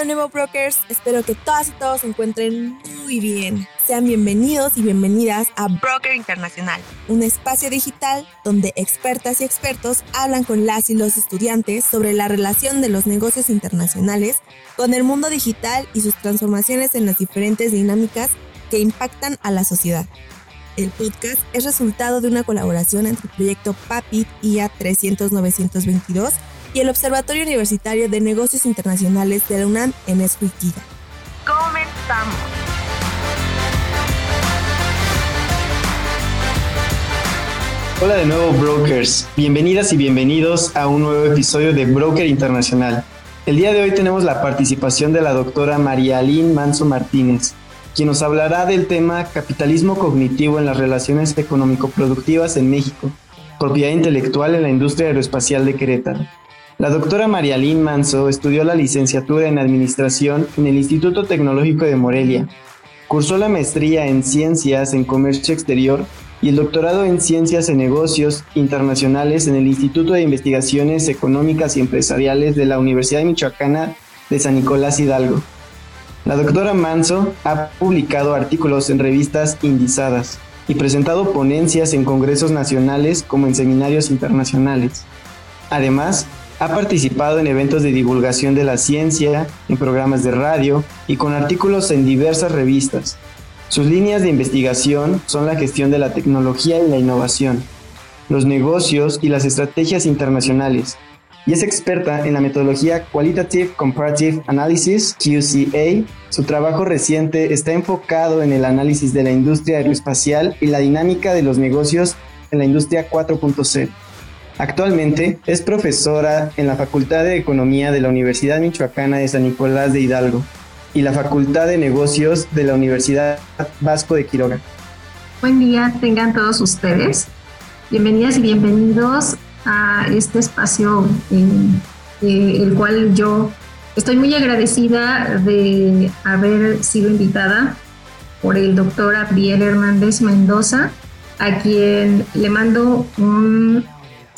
de nuevo, brokers. Espero que todas y todos se encuentren muy bien. Sean bienvenidos y bienvenidas a Broker Internacional, un espacio digital donde expertas y expertos hablan con las y los estudiantes sobre la relación de los negocios internacionales con el mundo digital y sus transformaciones en las diferentes dinámicas que impactan a la sociedad. El podcast es resultado de una colaboración entre el proyecto PAPIT IA 300 922 y el Observatorio Universitario de Negocios Internacionales de la UNAM en Escuiquiga. Comenzamos. Hola de nuevo brokers, bienvenidas y bienvenidos a un nuevo episodio de Broker Internacional. El día de hoy tenemos la participación de la doctora María Aline Manso Martínez, quien nos hablará del tema capitalismo cognitivo en las relaciones económico-productivas en México, propiedad intelectual en la industria aeroespacial de Querétaro. La doctora Marialín Manso estudió la licenciatura en Administración en el Instituto Tecnológico de Morelia. Cursó la maestría en Ciencias en Comercio Exterior y el doctorado en Ciencias en Negocios Internacionales en el Instituto de Investigaciones Económicas y Empresariales de la Universidad Michoacana de San Nicolás Hidalgo. La doctora Manso ha publicado artículos en revistas indizadas y presentado ponencias en congresos nacionales como en seminarios internacionales. Además, ha participado en eventos de divulgación de la ciencia, en programas de radio y con artículos en diversas revistas. Sus líneas de investigación son la gestión de la tecnología y la innovación, los negocios y las estrategias internacionales, y es experta en la metodología Qualitative Comparative Analysis, QCA. Su trabajo reciente está enfocado en el análisis de la industria aeroespacial y la dinámica de los negocios en la industria 4.0. Actualmente es profesora en la Facultad de Economía de la Universidad Michoacana de San Nicolás de Hidalgo y la Facultad de Negocios de la Universidad Vasco de Quiroga. Buen día, tengan todos ustedes. Bienvenidas y bienvenidos a este espacio en el cual yo estoy muy agradecida de haber sido invitada por el doctor Abriel Hernández Mendoza, a quien le mando un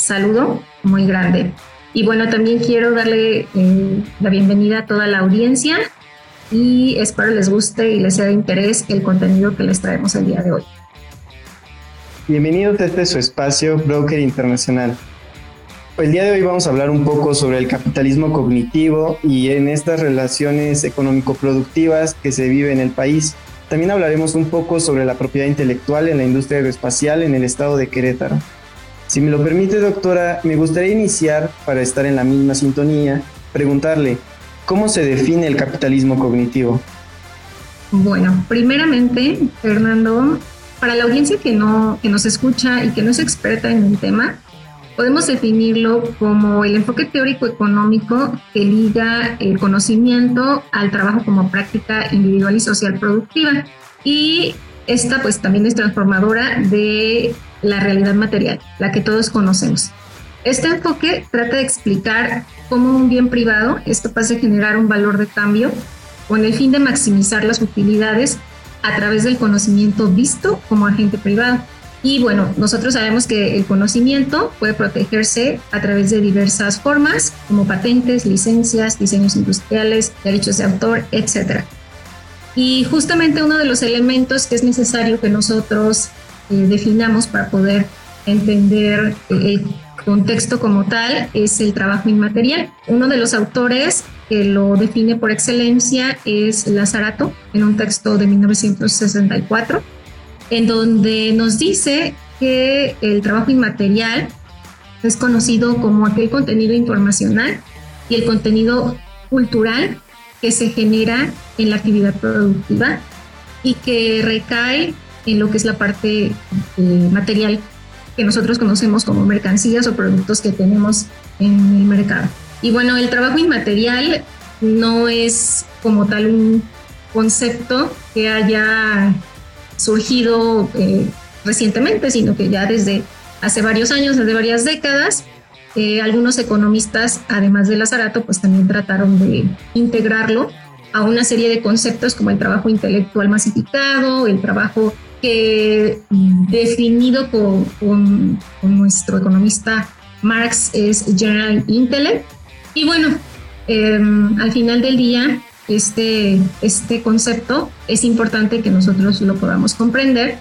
saludo muy grande. Y bueno, también quiero darle eh, la bienvenida a toda la audiencia y espero les guste y les sea de interés el contenido que les traemos el día de hoy. Bienvenidos a este su espacio Broker Internacional. El día de hoy vamos a hablar un poco sobre el capitalismo cognitivo y en estas relaciones económico-productivas que se vive en el país. También hablaremos un poco sobre la propiedad intelectual en la industria aeroespacial en el estado de Querétaro. Si me lo permite, doctora, me gustaría iniciar, para estar en la misma sintonía, preguntarle, ¿cómo se define el capitalismo cognitivo? Bueno, primeramente, Fernando, para la audiencia que, no, que nos escucha y que no es experta en el tema, podemos definirlo como el enfoque teórico económico que liga el conocimiento al trabajo como práctica individual y social productiva. Y esta pues también es transformadora de la realidad material, la que todos conocemos. Este enfoque trata de explicar cómo un bien privado es capaz de generar un valor de cambio con el fin de maximizar las utilidades a través del conocimiento visto como agente privado. Y bueno, nosotros sabemos que el conocimiento puede protegerse a través de diversas formas, como patentes, licencias, diseños industriales, derechos de autor, etc. Y justamente uno de los elementos que es necesario que nosotros definamos para poder entender eh, el contexto como tal es el trabajo inmaterial. Uno de los autores que lo define por excelencia es Lazarato en un texto de 1964, en donde nos dice que el trabajo inmaterial es conocido como aquel contenido informacional y el contenido cultural que se genera en la actividad productiva y que recae en lo que es la parte eh, material que nosotros conocemos como mercancías o productos que tenemos en el mercado. Y bueno, el trabajo inmaterial no es como tal un concepto que haya surgido eh, recientemente, sino que ya desde hace varios años, desde varias décadas, eh, algunos economistas, además de Lazarato, pues también trataron de integrarlo a una serie de conceptos como el trabajo intelectual masificado, el trabajo que definido con, nuestro economista Marx es General Intellect. Y bueno, em, al final del día, este, este concepto, es importante que nosotros lo podamos comprender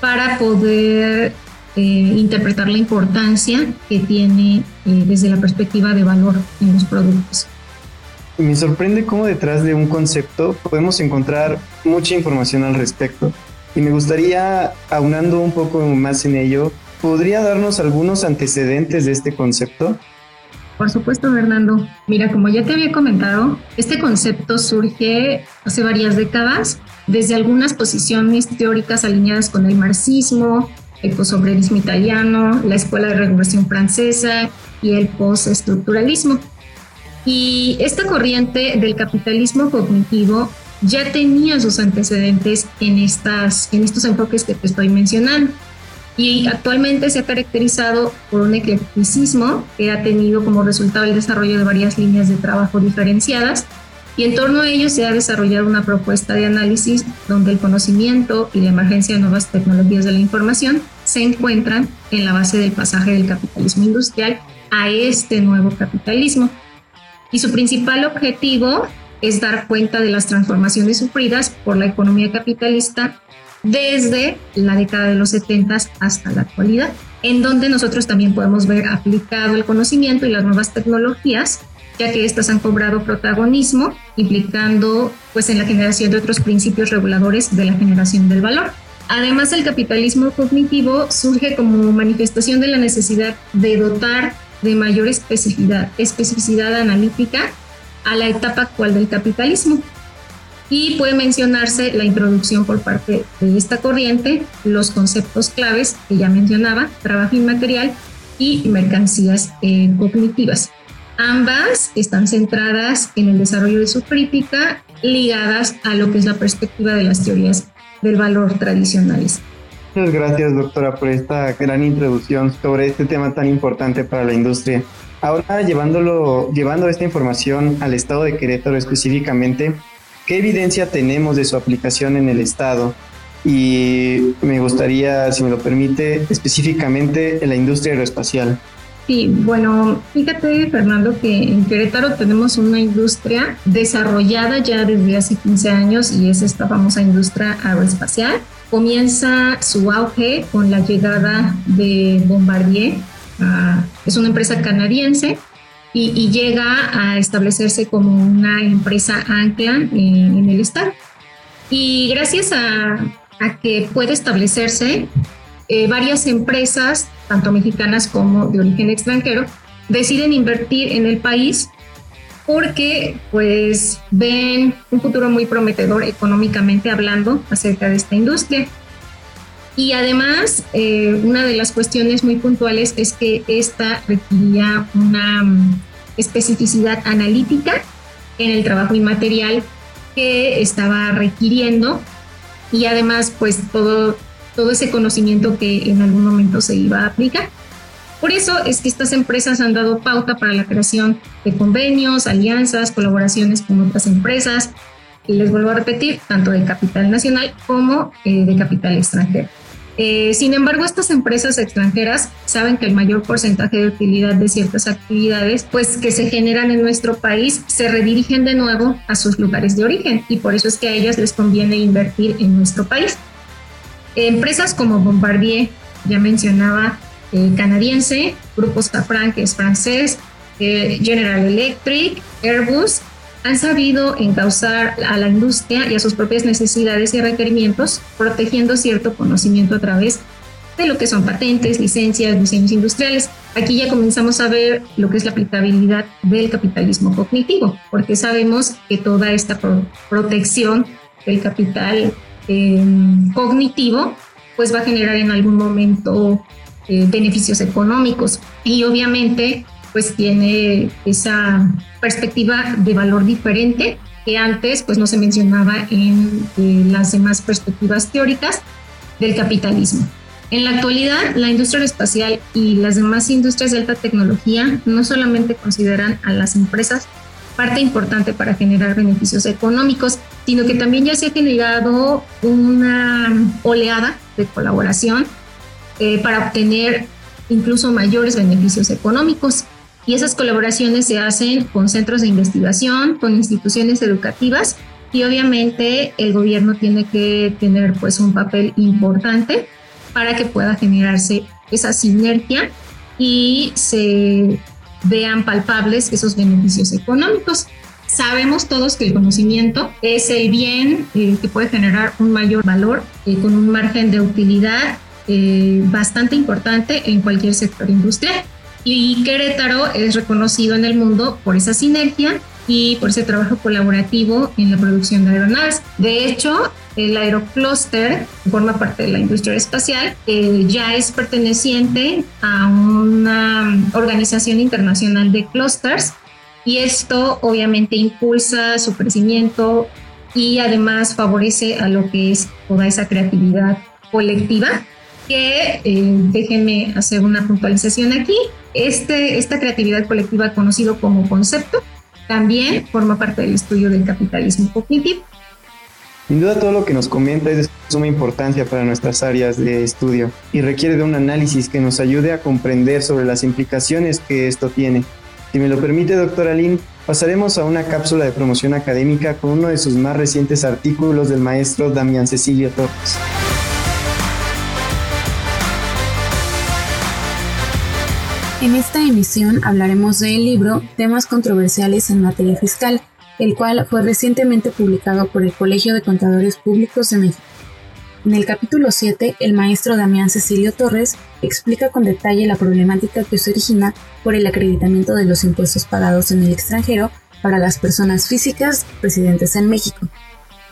para poder eh, interpretar la importancia que tiene eh, desde la perspectiva de valor en los productos. Me sorprende cómo detrás de un concepto podemos encontrar mucha información al respecto. Y me gustaría, aunando un poco más en ello, ¿podría darnos algunos antecedentes de este concepto? Por supuesto, Fernando. Mira, como ya te había comentado, este concepto surge hace varias décadas desde algunas posiciones teóricas alineadas con el marxismo, el posobrerismo italiano, la escuela de regulación francesa y el postestructuralismo. Y esta corriente del capitalismo cognitivo ya tenía sus antecedentes en, estas, en estos enfoques que te estoy mencionando y actualmente se ha caracterizado por un eclecticismo que ha tenido como resultado el desarrollo de varias líneas de trabajo diferenciadas y en torno a ello se ha desarrollado una propuesta de análisis donde el conocimiento y la emergencia de nuevas tecnologías de la información se encuentran en la base del pasaje del capitalismo industrial a este nuevo capitalismo. Y su principal objetivo es dar cuenta de las transformaciones sufridas por la economía capitalista desde la década de los 70 hasta la actualidad, en donde nosotros también podemos ver aplicado el conocimiento y las nuevas tecnologías, ya que estas han cobrado protagonismo, implicando pues en la generación de otros principios reguladores de la generación del valor. Además, el capitalismo cognitivo surge como manifestación de la necesidad de dotar de mayor especificidad, especificidad analítica a la etapa actual del capitalismo, y puede mencionarse la introducción por parte de esta corriente, los conceptos claves que ya mencionaba, trabajo inmaterial y mercancías eh, cognitivas. Ambas están centradas en el desarrollo de su crítica, ligadas a lo que es la perspectiva de las teorías del valor tradicionales. Muchas gracias, doctora, por esta gran introducción sobre este tema tan importante para la industria. Ahora, llevándolo, llevando esta información al estado de Querétaro específicamente, ¿Qué evidencia tenemos de su aplicación en el Estado? Y me gustaría, si me lo permite, específicamente en la industria aeroespacial. Sí, bueno, fíjate Fernando que en Querétaro tenemos una industria desarrollada ya desde hace 15 años y es esta famosa industria aeroespacial. Comienza su auge con la llegada de Bombardier, ah, es una empresa canadiense y, llega a establecerse como una empresa ancla en, el Estado. Y gracias a, que puede establecerse, eh, varias empresas, tanto mexicanas como de origen extranjero, deciden invertir en el país porque pues ven un futuro muy prometedor económicamente hablando acerca de esta industria. Y además, eh, una de las cuestiones muy puntuales es que esta requería una mm, especificidad analítica en el trabajo inmaterial que estaba requiriendo y además pues todo, todo ese conocimiento que en algún momento se iba a aplicar. Por eso es que estas empresas han dado pauta para la creación de convenios, alianzas, colaboraciones con otras empresas, y les vuelvo a repetir, tanto de capital nacional como eh, de capital extranjero. Eh, sin embargo, estas empresas extranjeras saben que el mayor porcentaje de utilidad de ciertas actividades, pues que se generan en nuestro país, se redirigen de nuevo a sus lugares de origen y por eso es que a ellas les conviene invertir en nuestro país. Empresas como Bombardier, ya mencionaba, eh, canadiense, Grupo Safran, que es francés, eh, General Electric, Airbus, han sabido encauzar a la industria y a sus propias necesidades y requerimientos, protegiendo cierto conocimiento a través de lo que son patentes, licencias, diseños industriales. Aquí ya comenzamos a ver lo que es la aplicabilidad del capitalismo cognitivo, porque sabemos que toda esta protección del capital em, cognitivo pues va a generar en algún momento eh, beneficios económicos y obviamente pues tiene esa perspectiva de valor diferente que antes pues no se mencionaba en eh, las demás perspectivas teóricas del capitalismo. En la actualidad, la industria espacial y las demás industrias de alta tecnología no solamente consideran a las empresas parte importante para generar beneficios económicos, sino que también ya se ha generado una oleada de colaboración eh, para obtener incluso mayores beneficios económicos. Y esas colaboraciones se hacen con centros de investigación, con instituciones educativas y obviamente el gobierno tiene que tener pues un papel importante para que pueda generarse esa sinergia y se vean palpables esos beneficios económicos. Sabemos todos que el conocimiento es el bien eh, que puede generar un mayor valor eh, con un margen de utilidad eh, bastante importante en cualquier sector industrial. Y Querétaro es reconocido en el mundo por esa sinergia y por ese trabajo colaborativo en la producción de aeronaves. De hecho, el Aerocluster forma parte de la industria espacial, ya es perteneciente a una organización internacional de clusters y esto obviamente impulsa su crecimiento y además favorece a lo que es toda esa creatividad colectiva que eh, déjenme hacer una puntualización aquí. Este, esta creatividad colectiva conocido como concepto también forma parte del estudio del capitalismo cognitivo. Sin duda todo lo que nos comenta es de suma importancia para nuestras áreas de estudio y requiere de un análisis que nos ayude a comprender sobre las implicaciones que esto tiene. Si me lo permite, doctora Lin, pasaremos a una cápsula de promoción académica con uno de sus más recientes artículos del maestro Damián Cecilio Torres. En esta emisión hablaremos del libro Temas controversiales en materia fiscal, el cual fue recientemente publicado por el Colegio de Contadores Públicos de México. En el capítulo 7, el maestro Damián Cecilio Torres explica con detalle la problemática que se origina por el acreditamiento de los impuestos pagados en el extranjero para las personas físicas residentes en México.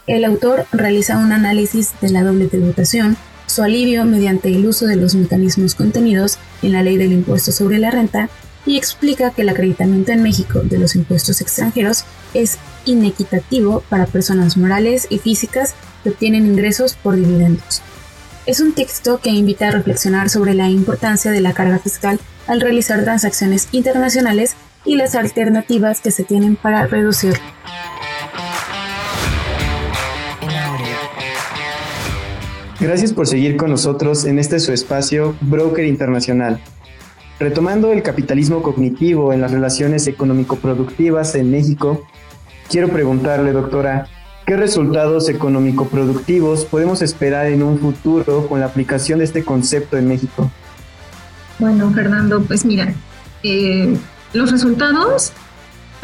El autor realiza un análisis de la doble tributación, su alivio mediante el uso de los mecanismos contenidos en la ley del impuesto sobre la renta y explica que el acreditamiento en México de los impuestos extranjeros es inequitativo para personas morales y físicas que obtienen ingresos por dividendos. Es un texto que invita a reflexionar sobre la importancia de la carga fiscal al realizar transacciones internacionales y las alternativas que se tienen para reducirlo. Gracias por seguir con nosotros en este su espacio Broker Internacional. Retomando el capitalismo cognitivo en las relaciones económico-productivas en México, quiero preguntarle, doctora, ¿qué resultados económico-productivos podemos esperar en un futuro con la aplicación de este concepto en México? Bueno, Fernando, pues mira, eh, los resultados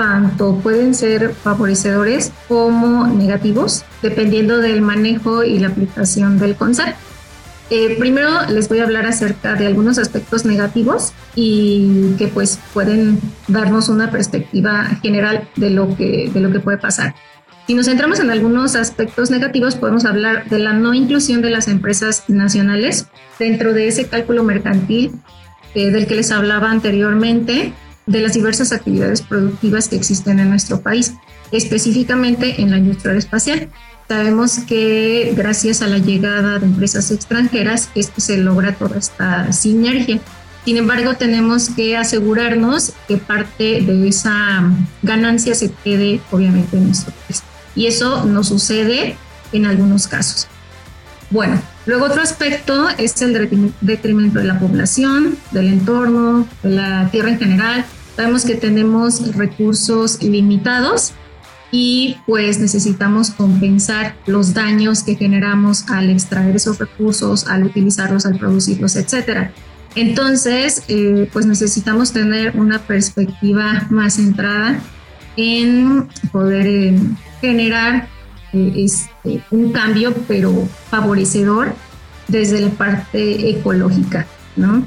tanto pueden ser favorecedores como negativos, dependiendo del manejo y la aplicación del concepto. Eh, primero les voy a hablar acerca de algunos aspectos negativos y que pues pueden darnos una perspectiva general de lo que, de lo que puede pasar. Si nos centramos en algunos aspectos negativos, podemos hablar de la no inclusión de las empresas nacionales dentro de ese cálculo mercantil eh, del que les hablaba anteriormente, de las diversas actividades productivas que existen en nuestro país, específicamente en la industria espacial. Sabemos que gracias a la llegada de empresas extranjeras esto se logra toda esta sinergia. Sin embargo, tenemos que asegurarnos que parte de esa ganancia se quede obviamente en nuestro país. Y eso no sucede en algunos casos. Bueno, luego otro aspecto es el detrimento de la población, del entorno, de la tierra en general, Sabemos que tenemos recursos limitados y pues necesitamos compensar los daños que generamos al extraer esos recursos, al utilizarlos, al producirlos, etcétera. Entonces, eh, pues necesitamos tener una perspectiva más centrada en poder eh, generar eh, este, un cambio, pero favorecedor desde la parte ecológica, ¿no?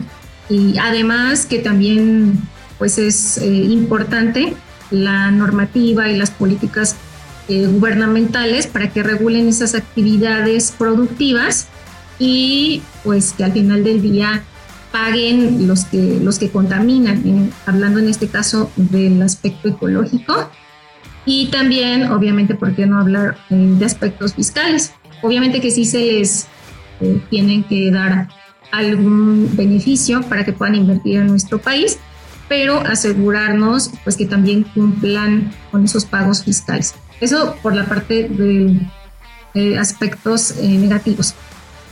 Y además que también pues es eh, importante la normativa y las políticas eh, gubernamentales para que regulen esas actividades productivas y pues que al final del día paguen los que, los que contaminan, hablando en este caso del aspecto ecológico y también, obviamente, ¿por qué no hablar eh, de aspectos fiscales? Obviamente que sí se les tienen que dar algún beneficio para que puedan invertir en nuestro país, pero asegurarnos pues que también cumplan con esos pagos fiscales. Eso por la parte de eh, aspectos eh, negativos.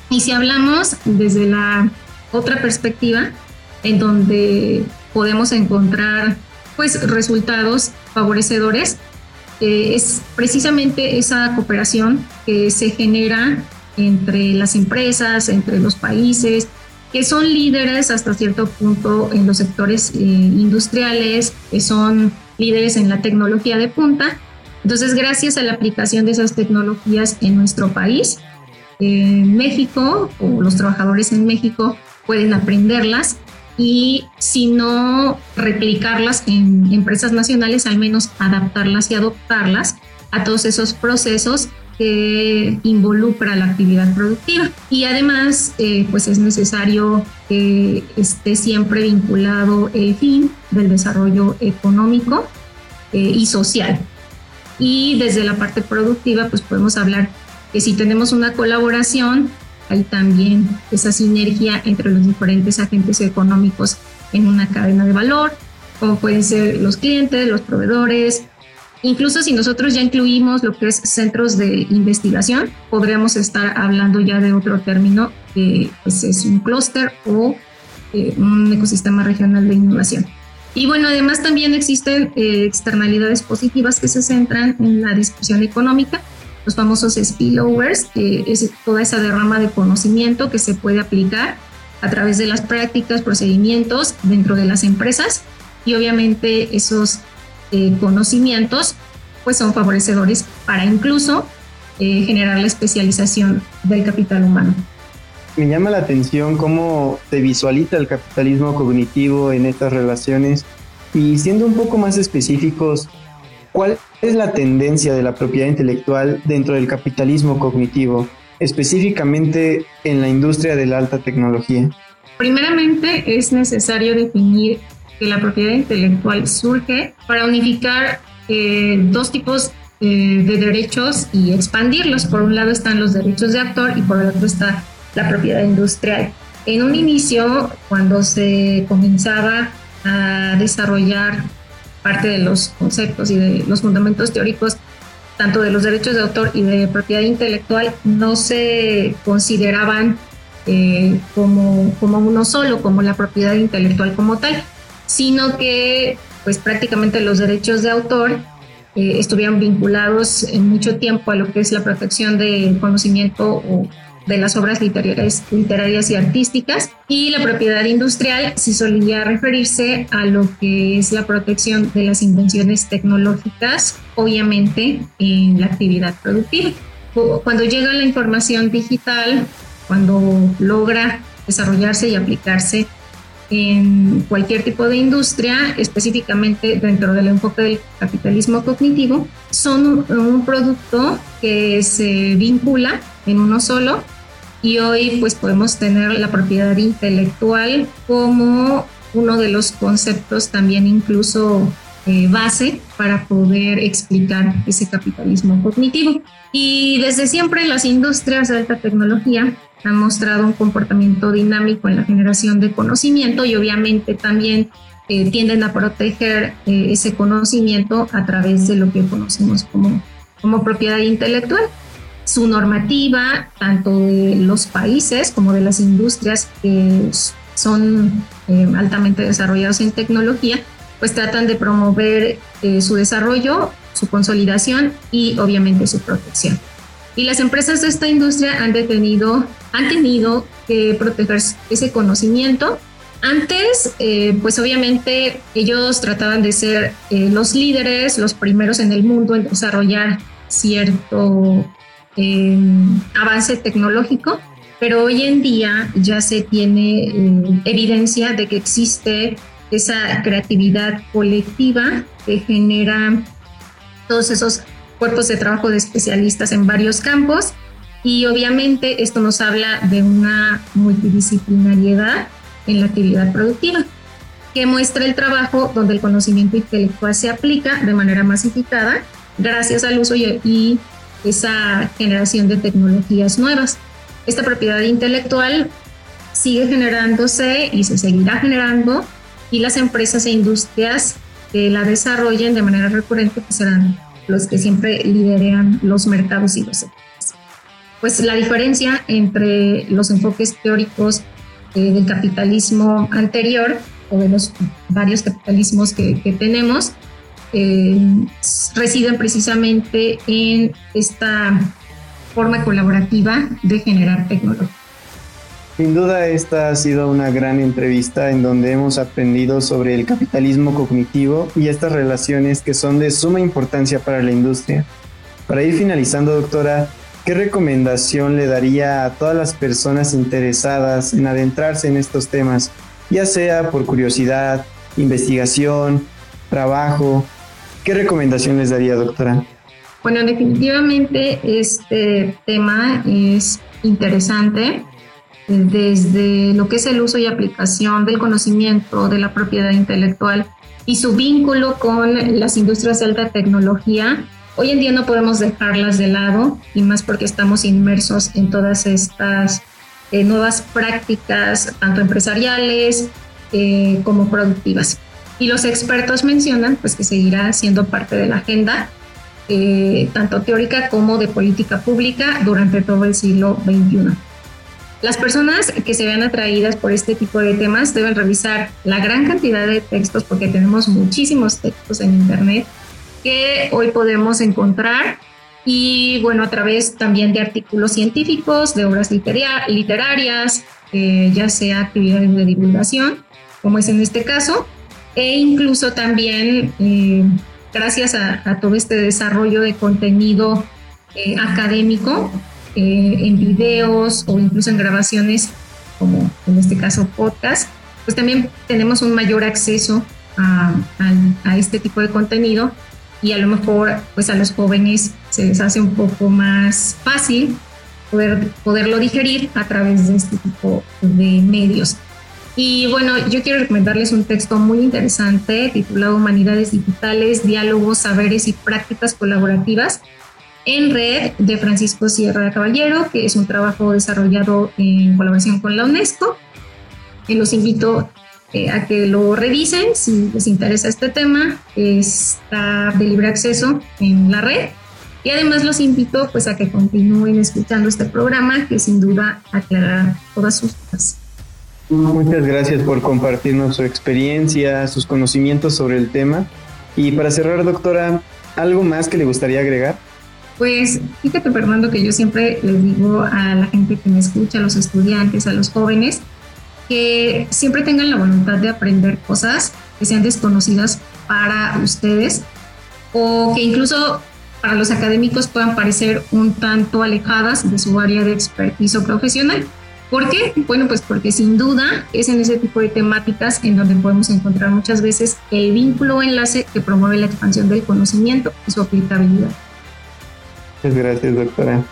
Y si hablamos desde la otra perspectiva, en donde podemos encontrar pues resultados favorecedores eh, es precisamente esa cooperación que se genera entre las empresas, entre los países, que son líderes hasta cierto punto en los sectores eh, industriales, que son líderes en la tecnología de punta. Entonces, gracias a la aplicación de esas tecnologías en nuestro país, eh, México o los trabajadores en México pueden aprenderlas y si no replicarlas en empresas nacionales, al menos adaptarlas y adoptarlas a todos esos procesos que involucra la actividad productiva. Y además, eh, pues es necesario que esté siempre vinculado el fin del desarrollo económico eh, y social. Y desde la parte productiva, pues podemos hablar que si tenemos una colaboración hay también esa sinergia entre los diferentes agentes económicos en una cadena de valor, como pueden ser los clientes, los proveedores. Incluso si nosotros ya incluimos lo que es centros de investigación, podríamos estar hablando ya de otro término que pues, es un clúster o eh, un ecosistema regional de innovación. Y bueno, además también existen eh, externalidades positivas que se centran en la discusión económica los famosos spillovers, es toda esa derrama de conocimiento que se puede aplicar a través de las prácticas, procedimientos dentro de las empresas y obviamente esos eh, conocimientos pues son favorecedores para incluso eh, generar la especialización del capital humano. Me llama la atención cómo se visualiza el capitalismo cognitivo en estas relaciones y siendo un poco más específicos, ¿cuál es la tendencia de la propiedad intelectual dentro del capitalismo cognitivo, específicamente en la industria de la alta tecnología? Primeramente, es necesario definir que la propiedad intelectual surge para unificar eh, dos tipos eh, de derechos y expandirlos. Por un lado están los derechos de autor y por el otro está la propiedad industrial. En un inicio, cuando se comenzaba a desarrollar parte de los conceptos y de los fundamentos teóricos, tanto de los derechos de autor y de propiedad intelectual, no se consideraban eh, como, como uno solo, como la propiedad intelectual como tal, sino que pues prácticamente los derechos de autor eh, estuvieron vinculados en mucho tiempo a lo que es la protección de conocimiento o de las obras literarias, literarias y artísticas y la propiedad industrial se solía referirse a lo que es la protección de las invenciones tecnológicas, obviamente en la actividad productiva. Cuando llega la información digital, cuando logra desarrollarse y aplicarse en cualquier tipo de industria, específicamente dentro del enfoque del capitalismo cognitivo, son un producto que se vincula en uno solo y hoy pues podemos tener la propiedad intelectual como uno de los conceptos también incluso eh, base para poder explicar ese capitalismo cognitivo. Y desde siempre las industrias de alta tecnología han mostrado un comportamiento dinámico en la generación de conocimiento y obviamente también eh, tienden a proteger eh, ese conocimiento a través de lo que conocemos como, como propiedad intelectual su normativa, tanto de los países como de las industrias que son altamente desarrollados en tecnología, pues tratan de promover eh, su desarrollo, su consolidación y obviamente su protección. Y las empresas de esta industria han, detenido, han tenido que proteger ese conocimiento. Antes, eh, pues obviamente ellos trataban de ser los líderes, los primeros en el mundo en desarrollar cierto avance tecnológico, pero hoy en día ya se tiene eh, evidencia de que existe esa creatividad colectiva que genera todos esos cuerpos de trabajo de especialistas en varios campos y obviamente esto nos habla de una multidisciplinariedad en la actividad productiva que muestra el trabajo donde el conocimiento intelectual se aplica de manera masificada gracias al uso y esa generación de tecnologías nuevas. Esta propiedad intelectual sigue generándose y se seguirá generando y las empresas e industrias que la desarrollen de manera recurrente pues serán los que siempre lideran los mercados y los sectores. Pues la diferencia entre los enfoques teóricos eh, del capitalismo anterior o de los varios capitalismos que, tenemos, eh, residen precisamente en esta forma colaborativa de generar tecnología. Sin duda esta ha sido una gran entrevista en donde hemos aprendido sobre el capitalismo cognitivo y estas relaciones que son de suma importancia para la industria. Para ir finalizando, doctora, ¿qué recomendación le daría a todas las personas interesadas en adentrarse en estos temas, ya sea por curiosidad, investigación, trabajo? ¿Qué recomendación les daría, doctora? Bueno, definitivamente este tema es interesante desde lo que es el uso y aplicación del conocimiento de la propiedad intelectual y su vínculo con las industrias de alta tecnología. Hoy en día no podemos dejarlas de lado y más porque estamos inmersos en todas estas eh, nuevas prácticas, tanto empresariales eh, como productivas. Y los expertos mencionan pues, que seguirá siendo parte de la agenda, eh, tanto teórica como de política pública durante todo el siglo XXI. Las personas que se vean atraídas por este tipo de temas deben revisar la gran cantidad de textos, porque tenemos muchísimos textos en Internet que hoy podemos encontrar. Y bueno, a través también de artículos científicos, de obras literarias, eh, ya sea actividades de divulgación, como es en este caso, e incluso también eh, gracias a, todo este desarrollo de contenido eh, académico, eh, en videos o incluso en grabaciones, como en este caso podcast, pues también tenemos un mayor acceso a, este tipo de contenido y a lo mejor pues a los jóvenes se les hace un poco más fácil poder, poderlo digerir a través de este tipo de medios. Y bueno, yo quiero recomendarles un texto muy interesante titulado Humanidades Digitales, Diálogos, Saberes y Prácticas Colaborativas, en red de Francisco Sierra Caballero, que es un trabajo desarrollado en colaboración con la UNESCO. Los invito eh, a que lo revisen si les interesa este tema. Está de libre acceso en la red. Y además los invito pues, a que continúen escuchando este programa que sin duda aclarará todas sus dudas. Muchas gracias por compartirnos su experiencia, sus conocimientos sobre el tema. Y para cerrar, doctora, ¿algo más que le gustaría agregar? Pues fíjate, Fernando, que yo siempre les digo a la gente que me escucha, a los estudiantes, a los jóvenes, que siempre tengan la voluntad de aprender cosas que sean desconocidas para ustedes o que incluso para los académicos puedan parecer un tanto alejadas de su área de expertise profesional. ¿Por qué? Bueno, pues porque sin duda es en ese tipo de temáticas en donde podemos encontrar muchas veces el vínculo o enlace que promueve la expansión del conocimiento y su aplicabilidad. Muchas gracias, doctora.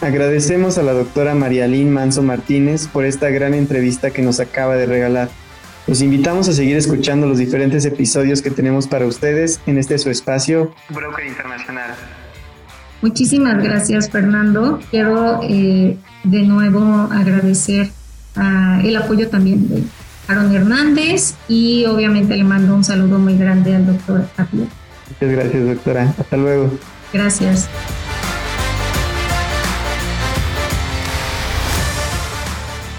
Agradecemos a la doctora Marialín Manso Martínez por esta gran entrevista que nos acaba de regalar. Los invitamos a seguir escuchando los diferentes episodios que tenemos para ustedes en este su espacio Broker Internacional. Muchísimas gracias, Fernando. Quiero eh, de nuevo agradecer el apoyo también de Aaron Hernández y obviamente le mando un saludo muy grande al doctor Tapia. Muchas gracias, doctora. Hasta luego. Gracias.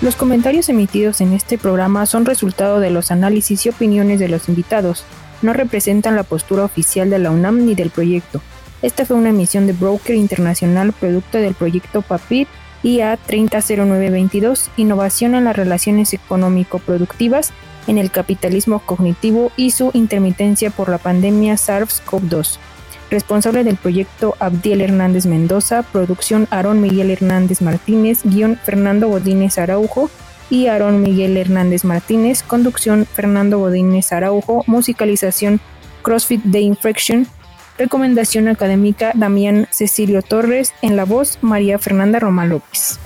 Los comentarios emitidos en este programa son resultado de los análisis y opiniones de los invitados, no representan la postura oficial de la UNAM ni del proyecto. Esta fue una emisión de Broker Internacional producto del proyecto PAPIT IA 300922, Innovación en las Relaciones Económico-Productivas en el Capitalismo Cognitivo y su intermitencia por la pandemia SARS-CoV-2 responsable del proyecto Abdiel Hernández Mendoza, producción Aarón Miguel Hernández Martínez, guion Fernando Godínez Araujo y Aarón Miguel Hernández Martínez, conducción Fernando Godínez Araujo, musicalización CrossFit The Infection, recomendación académica Damián Cecilio Torres, en la voz María Fernanda Roma López.